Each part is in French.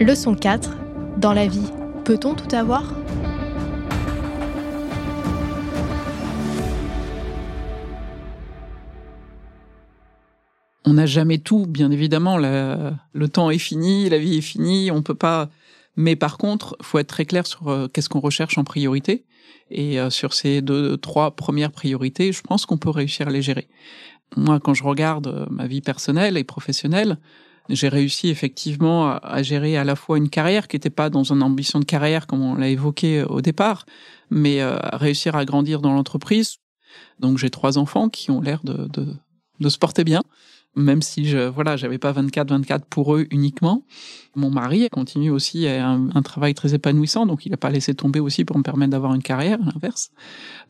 Leçon 4. Dans la vie, peut-on tout avoir? On n'a jamais tout, bien évidemment. le temps est fini, la vie est finie, on peut pas. Mais par contre, faut être très clair sur euh, qu'est-ce qu'on recherche en priorité. Et euh, sur ces deux, trois premières priorités, je pense qu'on peut réussir à les gérer. Moi, quand je regarde euh, ma vie personnelle et professionnelle, j'ai réussi effectivement à, gérer à la fois une carrière qui n'était pas dans une ambition de carrière comme on l'a évoqué au départ, mais à réussir à grandir dans l'entreprise. Donc j'ai trois enfants qui ont l'air de, de, de se porter bien même si je voilà j'avais pas 24 24 pour eux uniquement. Mon mari continue aussi un, un travail très épanouissant donc il a pas laissé tomber aussi pour me permettre d'avoir une carrière à l'inverse.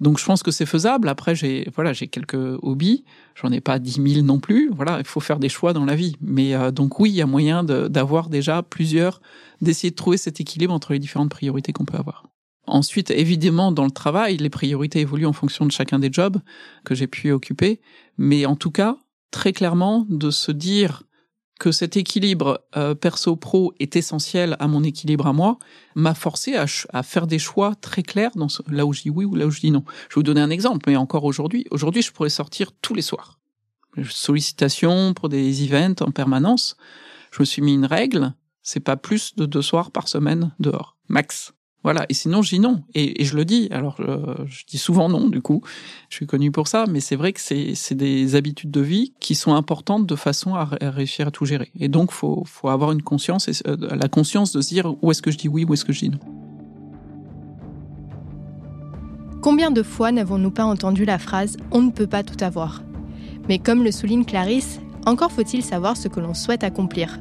Donc je pense que c'est faisable. Après j'ai voilà j'ai quelques hobbies. J'en ai pas 10 000 non plus. Voilà il faut faire des choix dans la vie. Mais euh, donc oui il y a moyen d'avoir déjà plusieurs d'essayer de trouver cet équilibre entre les différentes priorités qu'on peut avoir. Ensuite, évidemment, dans le travail, les priorités évoluent en fonction de chacun des jobs que j'ai pu occuper. Mais en tout cas, très clairement de se dire que cet équilibre euh, perso-pro est essentiel à mon équilibre à moi, m'a forcé à, faire des choix très clairs dans ce, là où je dis oui ou là où je dis non. Je vais vous donner un exemple, mais encore aujourd'hui, aujourd'hui je pourrais sortir tous les soirs. Sollicitations pour des events en permanence. Je me suis mis une règle, c'est pas plus de deux soirs par semaine dehors, max. Voilà. Et sinon, je dis non. Et, je le dis. Alors, euh, je dis souvent non, du coup. Je suis connu pour ça. Mais c'est vrai que c'est des habitudes de vie qui sont importantes de façon à, réussir à tout gérer. Et donc, faut, faut avoir une conscience, euh, la conscience de se dire où est-ce que je dis oui, où est-ce que je dis non. Combien de fois n'avons-nous pas entendu la phrase on ne peut pas tout avoir Mais comme le souligne Clarisse, encore faut-il savoir ce que l'on souhaite accomplir.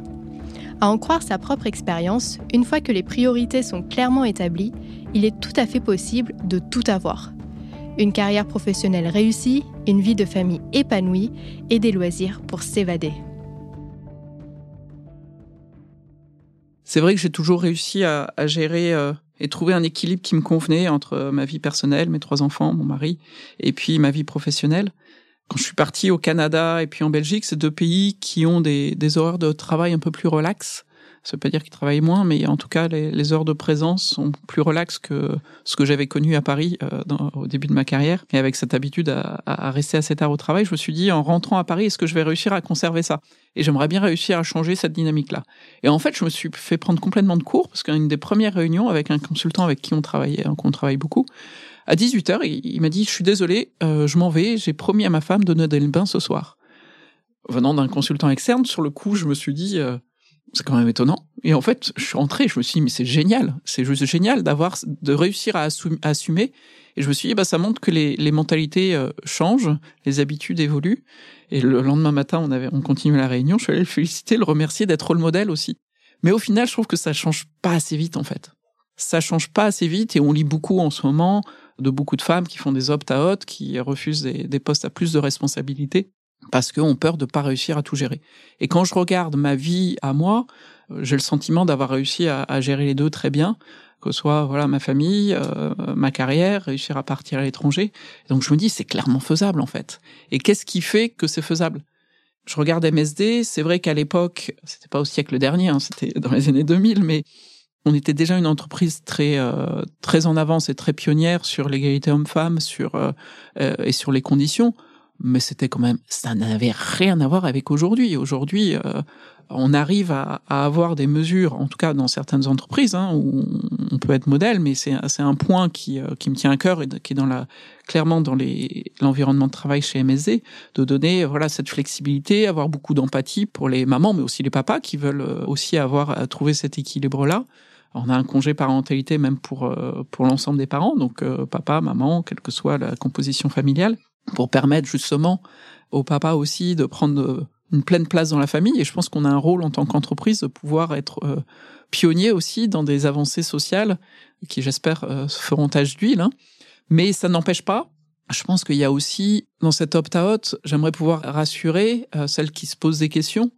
À en croire sa propre expérience, une fois que les priorités sont clairement établies, il est tout à fait possible de tout avoir. Une carrière professionnelle réussie, une vie de famille épanouie et des loisirs pour s'évader. C'est vrai que j'ai toujours réussi à, gérer euh, et trouver un équilibre qui me convenait entre ma vie personnelle, mes trois enfants, mon mari, et puis ma vie professionnelle. Quand je suis parti au Canada et puis en Belgique, c'est deux pays qui ont des, des horaires de travail un peu plus relax. Ça veut pas dire qu'ils travaillent moins, mais en tout cas, les, les, heures de présence sont plus relax que ce que j'avais connu à Paris euh, au début de ma carrière. Et avec cette habitude à, à, rester assez tard au travail, je me suis dit, en rentrant à Paris, est-ce que je vais réussir à conserver ça? Et j'aimerais bien réussir à changer cette dynamique-là. Et en fait, je me suis fait prendre complètement de cours, parce qu'une des premières réunions avec un consultant avec qui on travaillait, qu'on travaille beaucoup, à 18h, il, m'a dit, je suis désolé, euh, je m'en vais, j'ai promis à ma femme de donner le bain ce soir. Venant d'un consultant externe, sur le coup, je me suis dit, euh, c'est quand même étonnant. Et en fait, je suis rentré, je me suis dit, mais c'est génial, c'est juste génial d'avoir, de réussir à, assumer. Et je me suis dit, bah, ça montre que les, les mentalités euh, changent, les habitudes évoluent. Et le lendemain matin, on avait, on continuait la réunion, je suis allé le féliciter, le remercier d'être le modèle aussi. Mais au final, je trouve que ça change pas assez vite, en fait. Ça change pas assez vite et on lit beaucoup en ce moment de beaucoup de femmes qui font des opt-out, qui refusent des, postes à plus de responsabilités parce ont peur de pas réussir à tout gérer. Et quand je regarde ma vie à moi, euh, j'ai le sentiment d'avoir réussi à, gérer les deux très bien, que ce soit voilà ma famille, euh, ma carrière, réussir à partir à l'étranger. Donc je me dis c'est clairement faisable en fait. Et qu'est-ce qui fait que c'est faisable? Je regarde MSD, c'est vrai qu'à l'époque, c'était pas au siècle dernier, hein, c'était dans les années 2000, mais on était déjà une entreprise très euh, très en avance et très pionnière sur l'égalité homme-femme, sur euh, euh, et sur les conditions. Mais c'était quand même, ça n'avait rien à voir avec aujourd'hui. Aujourd'hui, on arrive à, à, avoir des mesures, en tout cas dans certaines entreprises, hein, où on peut être modèle, mais c'est un point qui, qui me tient à cœur et qui est dans la clairement dans l'environnement de travail chez MSD, de donner voilà cette flexibilité, avoir beaucoup d'empathie pour les mamans, mais aussi les papas qui veulent aussi avoir trouver cet équilibre là on a un congé parentalité même pour euh, pour l'ensemble des parents, donc euh, papa, maman, quelle que soit la composition familiale, pour permettre justement au papa aussi de prendre euh, une pleine place dans la famille. Et je pense qu'on a un rôle en tant qu'entreprise de pouvoir être pionnier aussi dans des avancées sociales qui, j'espère, se feront tache d'huile. Hein. Mais ça n'empêche pas. Je pense qu'il y a aussi dans cet opt-out, j'aimerais pouvoir rassurer celles qui se posent des questions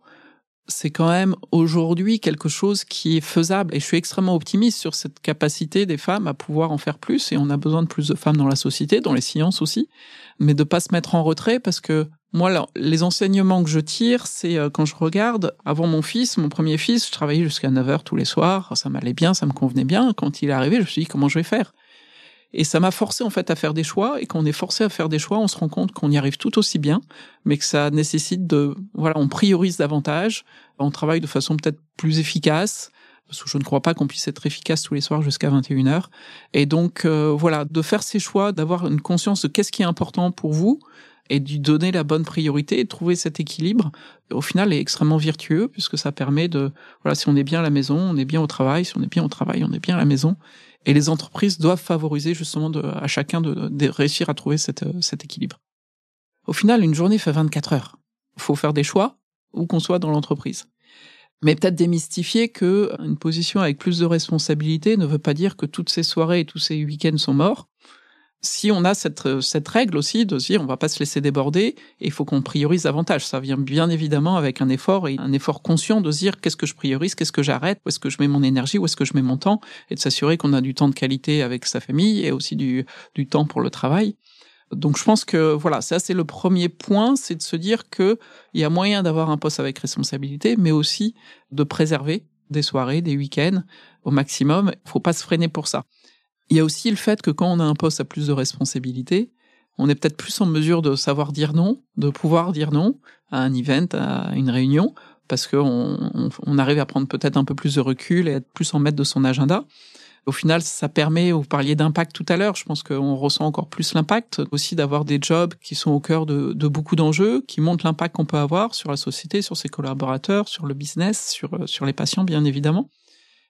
c'est quand même aujourd'hui quelque chose qui est faisable. Et je suis extrêmement optimiste sur cette capacité des femmes à pouvoir en faire plus. Et on a besoin de plus de femmes dans la société, dans les sciences aussi, mais de pas se mettre en retrait parce que Moi, les enseignements que je tire, c'est euh, quand je regarde, avant mon fils, mon premier fils, je travaillais jusqu'à 9 heures tous les soirs, ça m'allait bien, ça me convenait bien. Quand il est arrivé, je me suis dit, comment je vais faire? Et ça m'a forcé en fait à faire des choix. Et quand on est forcé à faire des choix, on se rend compte qu'on y arrive tout aussi bien, mais que ça nécessite de, voilà, on priorise davantage, on travaille de façon peut-être plus efficace, parce que je ne crois pas qu'on puisse être efficace tous les soirs jusqu'à 21h. Et donc, euh, voilà, de faire ces choix, d'avoir une conscience de qu'est-ce qui est important pour vous, et de donner la bonne priorité et trouver cet équilibre, au final, est extrêmement vertueux puisque ça permet de, voilà, si on est bien à la maison, on est bien au travail, si on est bien au travail, on est bien à la maison. Et les entreprises doivent favoriser justement à chacun de, réussir à trouver cet équilibre. Au final, une journée fait 24 heures. Faut faire des choix où qu'on soit dans l'entreprise. Mais peut-être démystifier que une position avec plus de responsabilité ne veut pas dire que toutes ces soirées et tous ces week-ends sont morts si on a cette, cette règle aussi de se dire on va pas se laisser déborder et il faut qu'on priorise davantage. Ça vient bien évidemment avec un effort et un effort conscient de se dire qu'est-ce que je priorise, qu'est-ce que j'arrête, où est-ce que je mets mon énergie, où est-ce que je mets mon temps et de s'assurer qu'on a du temps de qualité avec sa famille et aussi du, du temps pour le travail. Donc je pense que voilà, ça c'est le premier point, c'est de se dire que il y a moyen d'avoir un poste avec responsabilité, mais aussi de préserver des soirées, des week-ends au maximum. Il faut pas se freiner pour ça. Il y a aussi le fait que quand on a un poste à plus de responsabilité, on est peut-être plus en mesure de savoir dire non, de pouvoir dire non à un event, à une réunion, parce qu'on on, arrive à prendre peut-être un peu plus de recul et être plus en maître de son agenda. Au final, ça permet, vous parliez d'impact tout à l'heure, je pense qu'on ressent encore plus l'impact, aussi d'avoir des jobs qui sont au cœur de, de beaucoup d'enjeux, qui montrent l'impact qu'on peut avoir sur la société, sur ses collaborateurs, sur le business, sur, sur les patients, bien évidemment.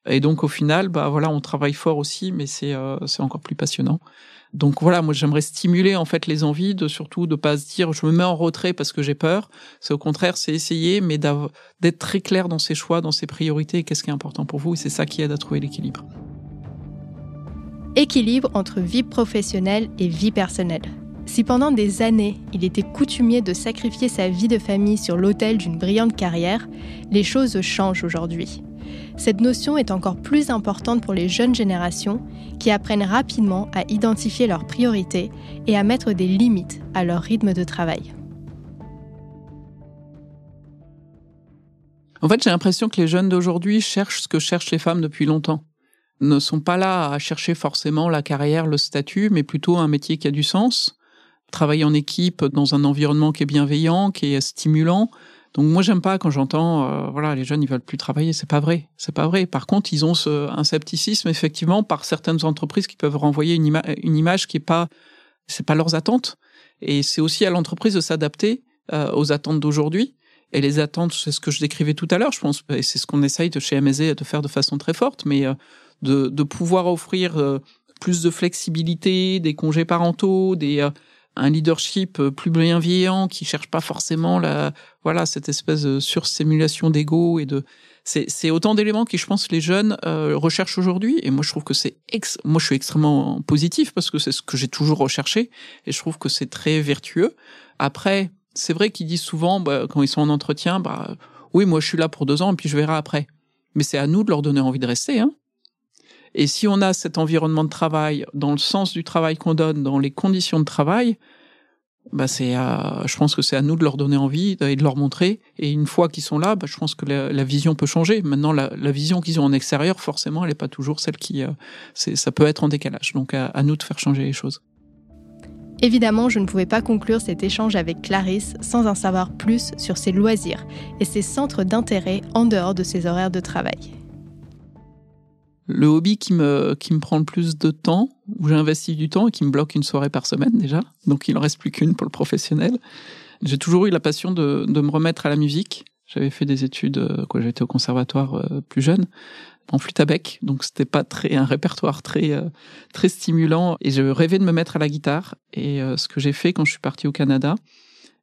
Et donc au final, bah voilà, on travaille fort aussi, mais c'est euh, c'est encore plus passionnant. Donc voilà, moi j'aimerais stimuler en fait les envies de surtout de pas se dire je me mets en retrait parce que j'ai peur. C'est au contraire, c'est essayer, mais d'être très clair dans ses choix, dans ses priorités, qu'est-ce qui est important pour vous, et c'est ça qui aide à trouver l'équilibre. Équilibre entre vie professionnelle et vie personnelle. Si pendant des années, il était coutumier de sacrifier sa vie de famille sur l'autel d'une brillante carrière, les choses changent aujourd'hui cette notion est encore plus importante pour les jeunes générations qui apprennent rapidement à identifier leurs priorités et à mettre des limites à leur rythme de travail. En fait, j'ai l'impression que les jeunes d'aujourd'hui cherchent ce que cherchent les femmes depuis longtemps. Ne sont pas là à chercher forcément la carrière, le statut, mais plutôt un métier qui a du sens, travailler en équipe dans un environnement qui est bienveillant, qui est stimulant, donc moi j'aime pas quand j'entends euh, voilà les jeunes ils veulent plus travailler, c'est pas vrai, c'est pas vrai. Par contre ils ont ce, un scepticisme effectivement par certaines entreprises qui peuvent renvoyer une, une image qui est pas c'est pas leurs attentes et c'est aussi à l'entreprise de s'adapter euh, aux attentes d'aujourd'hui. Et les attentes, c'est ce que je décrivais tout à l'heure, je pense, et c'est ce qu'on essaye de chez MSE de faire de façon très forte, mais euh, de, de pouvoir offrir plus de flexibilité, des congés parentaux, des un leadership euh, plus bienveillant qui cherche pas forcément la voilà cette espèce de sursimulation d'ego et de c'est c'est autant d'éléments qui je pense les jeunes euh, recherchent aujourd'hui. Et moi je trouve que c'est ex moi je suis extrêmement positif parce que c'est ce que j'ai toujours recherché et je trouve que c'est très vertueux. Après c'est vrai qu'ils disent souvent bah, quand ils sont en entretien bah oui moi je suis là pour deux ans et puis je verrai après. Mais c'est à nous de leur donner envie de rester hein et si on a cet environnement de travail, dans le sens du travail qu'on donne, dans les conditions de travail, bah c'est, je pense que c'est à nous de leur donner envie et de leur montrer. Et une fois qu'ils sont là, bah, je pense que la, vision peut changer. Maintenant, la, vision qu'ils ont en extérieur, forcément, elle n'est pas toujours celle qui, euh, ça peut être en décalage. Donc, à nous de faire changer les choses. Évidemment, je ne pouvais pas conclure cet échange avec Clarisse sans en savoir plus sur ses loisirs et ses centres d'intérêt en dehors de ses horaires de travail. Le hobby qui me, qui me prend le plus de temps, où j'investis du temps et qui me bloque une soirée par semaine déjà, donc il en reste plus qu'une pour le professionnel. J'ai toujours eu la passion de, de me remettre à la musique. J'avais fait des études, euh, quoi, j'étais au conservatoire euh, plus jeune, en flûte à bec, donc c'était pas très un répertoire très euh, très stimulant. Et je rêvais de me mettre à la guitare. Et ce que j'ai fait quand je suis parti au Canada,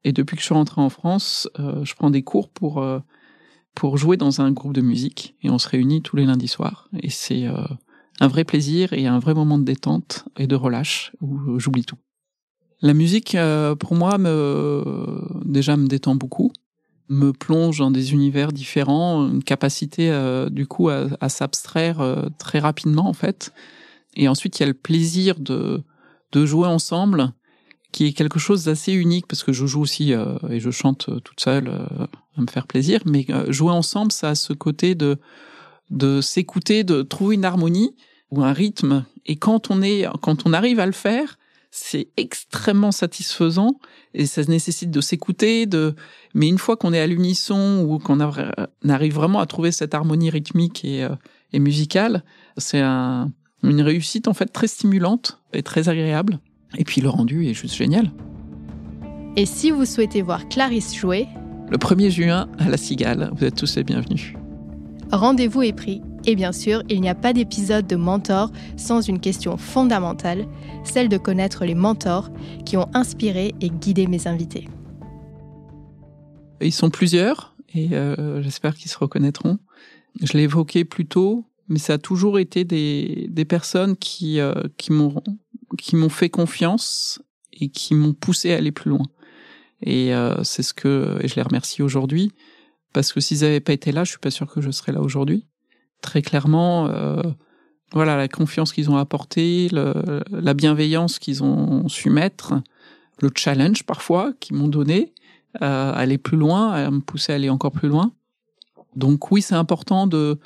et depuis que je suis rentré en France, je prends des cours pour pour jouer dans un groupe de musique et on se réunit tous les lundis soirs et c'est euh, un vrai plaisir et un vrai moment de détente et de relâche où j'oublie tout. La musique euh, pour moi me déjà me détend beaucoup, me plonge dans des univers différents, une capacité euh, du coup à, à s'abstraire très rapidement en fait et ensuite il y a le plaisir de de jouer ensemble qui est quelque chose d'assez unique parce que je joue aussi euh, et je chante toute seule euh, à me faire plaisir, mais euh, jouer ensemble, ça a ce côté de de s'écouter, de trouver une harmonie ou un rythme. Et quand on est, quand on arrive à le faire, c'est extrêmement satisfaisant et ça nécessite de s'écouter. De, mais une fois qu'on est à l'unisson ou qu'on arrive vraiment à trouver cette harmonie rythmique et, et musicale, c'est un, une réussite en fait très stimulante et très agréable. Et puis le rendu est juste génial. Et si vous souhaitez voir Clarisse jouer Le 1er juin à la Cigale, vous êtes tous les bienvenus. Rendez-vous est pris. Et bien sûr, il n'y a pas d'épisode de Mentor sans une question fondamentale, celle de connaître les mentors qui ont inspiré et guidé mes invités. Ils sont plusieurs et euh, j'espère qu'ils se reconnaîtront. Je l'ai évoqué plus tôt, mais ça a toujours été des, des personnes qui, euh, qui m'ont qui m'ont fait confiance et qui m'ont poussé à aller plus loin. Et euh, c'est ce que et je les remercie aujourd'hui parce que s'ils n'avaient pas été là, je suis pas sûr que je serais là aujourd'hui. Très clairement, euh, voilà la confiance qu'ils ont apportée, le, la bienveillance qu'ils ont su mettre, le challenge parfois qu'ils m'ont donné, euh, aller plus loin, à me pousser à aller encore plus loin. Donc oui, c'est important de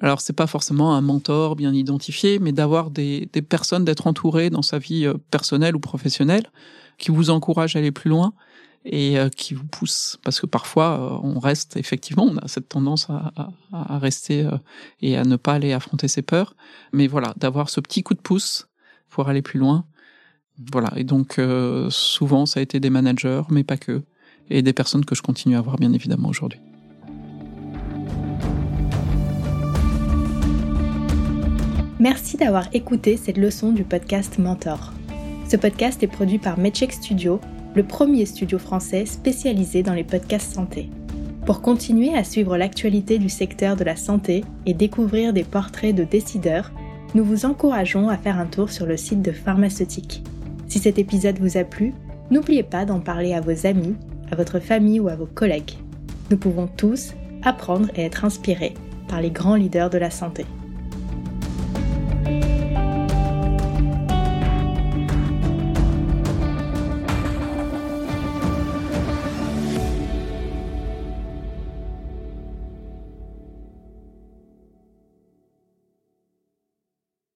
alors c'est pas forcément un mentor bien identifié, mais d'avoir des, des personnes, d'être entouré dans sa vie euh, personnelle ou professionnelle, qui vous encouragent à aller plus loin et euh, qui vous poussent. Parce que parfois euh, on reste effectivement, on a cette tendance à, à, à rester et à ne pas aller affronter ses peurs. Mais voilà, d'avoir ce petit coup de pouce pour aller plus loin. Voilà. Et donc souvent ça a été des managers, mais pas que, et des personnes que je continue à voir bien évidemment aujourd'hui. Merci d'avoir écouté cette leçon du podcast Mentor. Ce podcast est produit par Medcheck Studio, le premier studio français spécialisé dans les podcasts santé. Pour continuer à suivre l'actualité du secteur de la santé et découvrir des portraits de décideurs, nous vous encourageons à faire un tour sur le site de Pharmaceutique. Si cet épisode vous a plu, n'oubliez pas d'en parler à vos amis, à votre famille ou à vos collègues. Nous pouvons tous apprendre et être inspirés par les grands leaders de la santé.